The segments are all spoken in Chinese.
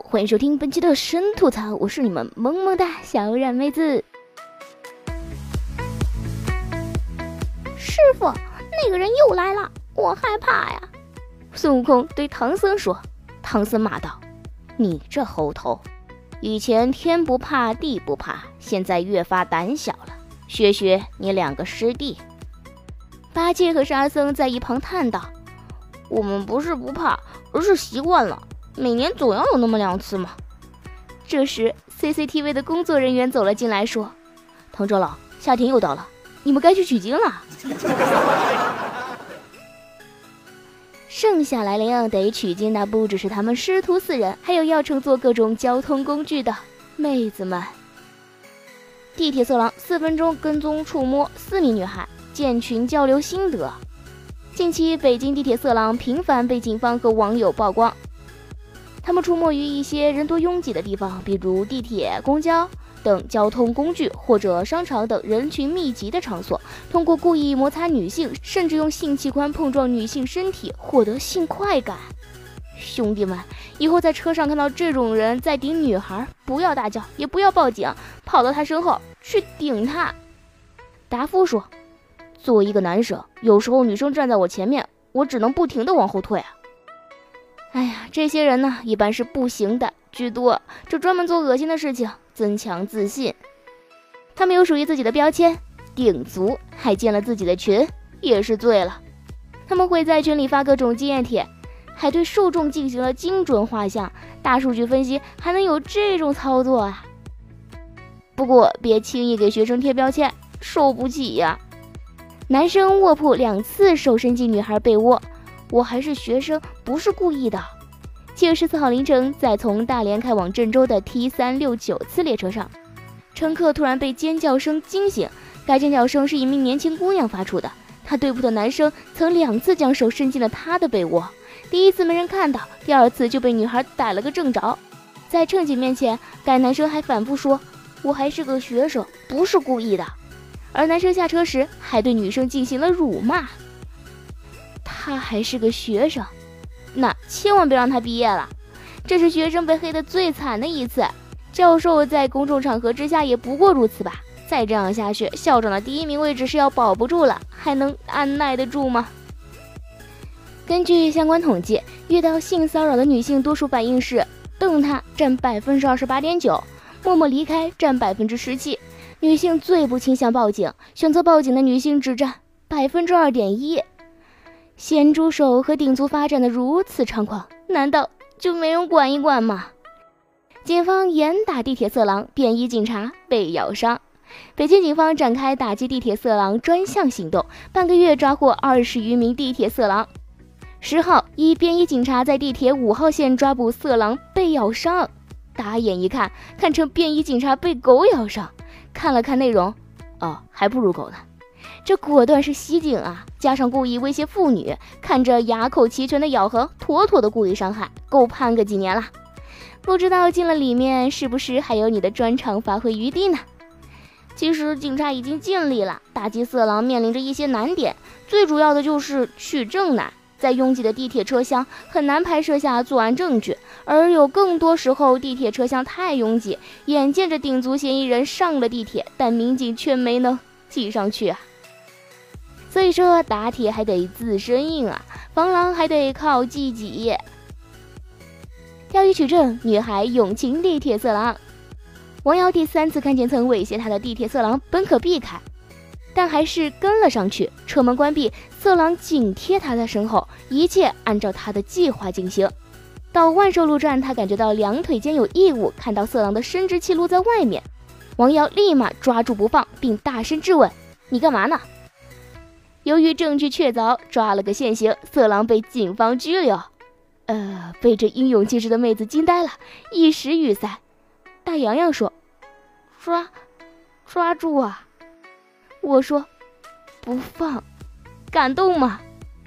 欢迎收听本期的神吐槽，我是你们萌萌哒小冉妹子。师傅，那个人又来了，我害怕呀！孙悟空对唐僧说。唐僧骂道：“你这猴头，以前天不怕地不怕，现在越发胆小了。学学你两个师弟。”八戒和沙僧在一旁叹道：“我们不是不怕，而是习惯了。”每年总要有那么两次嘛。这时，CCTV 的工作人员走了进来，说：“唐长老，夏天又到了，你们该去取经了。剩下来临，得取经的不只是他们师徒四人，还有要乘坐各种交通工具的妹子们。地铁色狼四分钟跟踪触摸四名女孩，建群交流心得。近期，北京地铁色狼频繁被警方和网友曝光。他们出没于一些人多拥挤的地方，比如地铁、公交等交通工具，或者商场等人群密集的场所，通过故意摩擦女性，甚至用性器官碰撞女性身体获得性快感。兄弟们，以后在车上看到这种人在顶女孩，不要大叫，也不要报警，跑到他身后去顶他。达夫说：“作为一个男生，有时候女生站在我前面，我只能不停的往后退啊。”哎呀，这些人呢，一般是不行的居多，就专门做恶心的事情，增强自信。他们有属于自己的标签，顶足，还建了自己的群，也是醉了。他们会在群里发各种经验帖，还对受众进行了精准画像、大数据分析，还能有这种操作啊！不过别轻易给学生贴标签，受不起呀！男生卧铺两次手伸进女孩被窝。我还是学生，不是故意的。七月十四号凌晨，在从大连开往郑州的 T 三六九次列车上，乘客突然被尖叫声惊醒。该尖叫声是一名年轻姑娘发出的。她对铺的男生曾两次将手伸进了她的被窝，第一次没人看到，第二次就被女孩逮了个正着。在乘警面前，该男生还反复说：“我还是个学生，不是故意的。”而男生下车时还对女生进行了辱骂。他还是个学生，那千万别让他毕业了。这是学生被黑的最惨的一次。教授在公众场合之下也不过如此吧？再这样下去，校长的第一名位置是要保不住了，还能按耐得住吗？根据相关统计，遇到性骚扰的女性多数反应是瞪他，占百分之二十八点九；默默离开，占百分之十七。女性最不倾向报警，选择报警的女性只占百分之二点一。咸猪手和顶足发展的如此猖狂，难道就没人管一管吗？警方严打地铁色狼，便衣警察被咬伤。北京警方展开打击地铁色狼专项行动，半个月抓获二十余名地铁色狼。十号，一便衣警察在地铁五号线抓捕色狼被咬伤，打眼一看，看成便衣警察被狗咬伤。看了看内容，哦，还不如狗呢。这果断是袭警啊！加上故意威胁妇女，看着牙口齐全的咬痕，妥妥的故意伤害，够判个几年了。不知道进了里面是不是还有你的专长发挥余地呢？其实警察已经尽力了，打击色狼面临着一些难点，最主要的就是取证难。在拥挤的地铁车厢，很难拍摄下作案证据，而有更多时候地铁车厢太拥挤，眼见着顶足嫌疑人上了地铁，但民警却没能挤上去啊。所以说打铁还得自身硬啊，防狼还得靠自己。钓鱼取证，女孩勇擒地铁色狼。王瑶第三次看见曾威胁她的地铁色狼，本可避开，但还是跟了上去。车门关闭，色狼紧贴她的身后，一切按照她的计划进行。到万寿路站，她感觉到两腿间有异物，看到色狼的生殖器露在外面，王瑶立马抓住不放，并大声质问：“你干嘛呢？”由于证据确凿，抓了个现行，色狼被警方拘留。呃，被这英勇气势的妹子惊呆了，一时语塞。大洋洋说：“抓，抓住啊！我说，不放，敢动吗？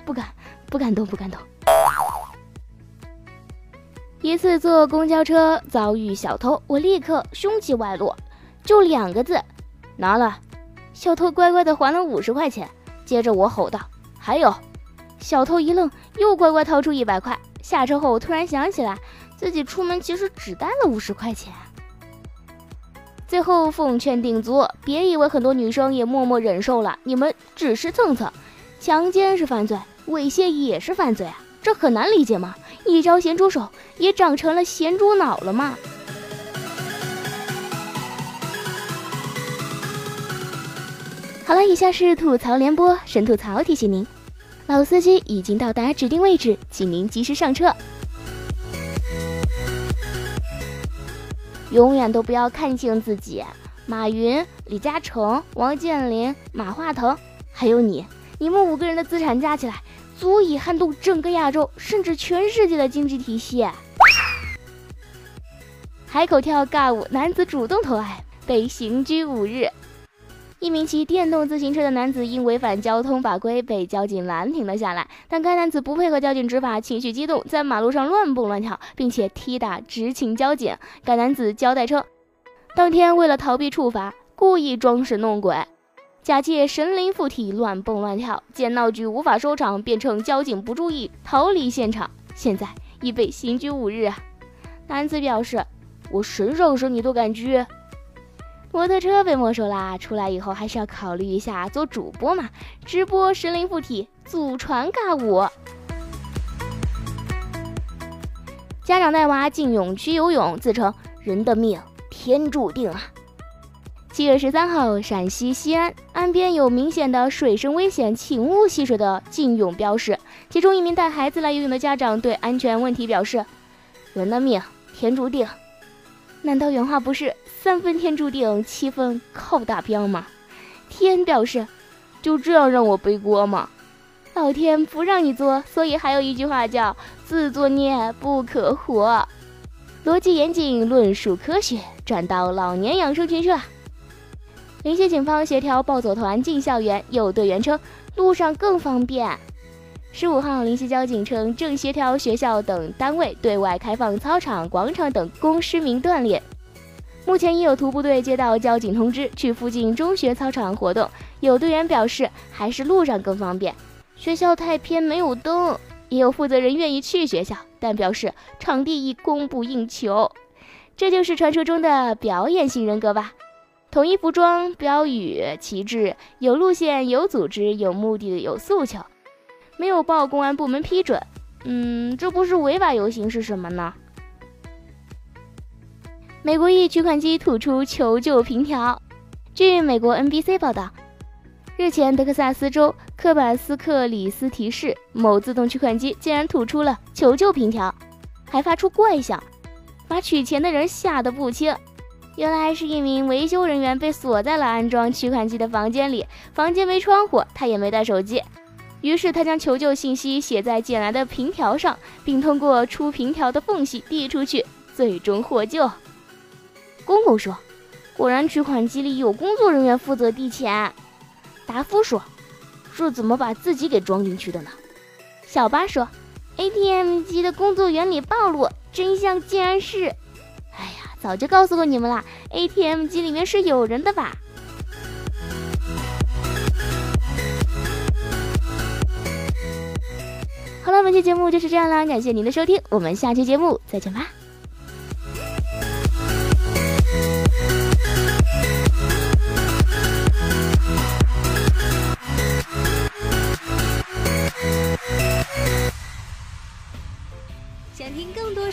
不敢，不敢动，不敢动。一次坐公交车遭遇小偷，我立刻凶器外露，就两个字，拿了。小偷乖乖的还了五十块钱，接着我吼道：“还有！”小偷一愣，又乖乖掏出一百块。下车后，我突然想起来自己出门其实只带了五十块钱。最后奉劝顶足，别以为很多女生也默默忍受了，你们只是蹭蹭。强奸是犯罪，猥亵也是犯罪啊，这很难理解吗？一招咸猪手，也长成了咸猪脑了吗？好了，以下是吐槽联播，神吐槽提醒您。老司机已经到达指定位置，请您及时上车。永远都不要看清自己。马云、李嘉诚、王健林、马化腾，还有你，你们五个人的资产加起来，足以撼动整个亚洲，甚至全世界的经济体系。海口跳尬舞，男子主动投爱，被刑拘五日。一名骑电动自行车的男子因违反交通法规被交警拦停了下来，但该男子不配合交警执法，情绪激动，在马路上乱蹦乱跳，并且踢打执勤交警。该男子交代称，当天为了逃避处罚，故意装神弄鬼，假借神灵附体乱蹦乱跳，见闹剧无法收场，便趁交警不注意逃离现场，现在已被刑拘五日。男子表示：“我神上身你都敢拘？”摩托车被没收啦！出来以后还是要考虑一下做主播嘛，直播神灵附体，祖传尬舞。家长带娃进泳区游泳，自称人的命天注定啊。七月十三号，陕西西安岸边有明显的水深危险，请勿戏水的禁泳标识。其中一名带孩子来游泳的家长对安全问题表示：“人的命天注定。”难道原话不是三分天注定，七分靠大边吗？天表示，就这样让我背锅吗？老天不让你作，所以还有一句话叫自作孽不可活。逻辑严谨，论述科学，转到老年养生群社。临西警方协调暴走团进校园，有队员称路上更方便。十五号，临西交警称正协调学校等单位对外开放操场、广场等供市民锻炼。目前已有徒步队接到交警通知，去附近中学操场活动。有队员表示，还是路上更方便，学校太偏没有灯。也有负责人愿意去学校，但表示场地已供不应求。这就是传说中的表演型人格吧？统一服装、标语、旗帜，有路线、有组织、有目的、有诉求。没有报公安部门批准，嗯，这不是违法游行是什么呢？美国一取款机吐出求救凭条。据美国 NBC 报道，日前德克萨斯州科巴斯克里斯提示某自动取款机竟然吐出了求救凭条，还发出怪响，把取钱的人吓得不轻。原来是一名维修人员被锁在了安装取款机的房间里，房间没窗户，他也没带手机。于是他将求救信息写在捡来的凭条上，并通过出凭条的缝隙递出去，最终获救。公公说：“果然取款机里有工作人员负责递钱。”达夫说：“这怎么把自己给装进去的呢？”小巴说：“ATM 机的工作原理暴露，真相竟然是……哎呀，早就告诉过你们啦，ATM 机里面是有人的吧？”好了，本期节目就是这样啦，感谢您的收听，我们下期节目再见吧。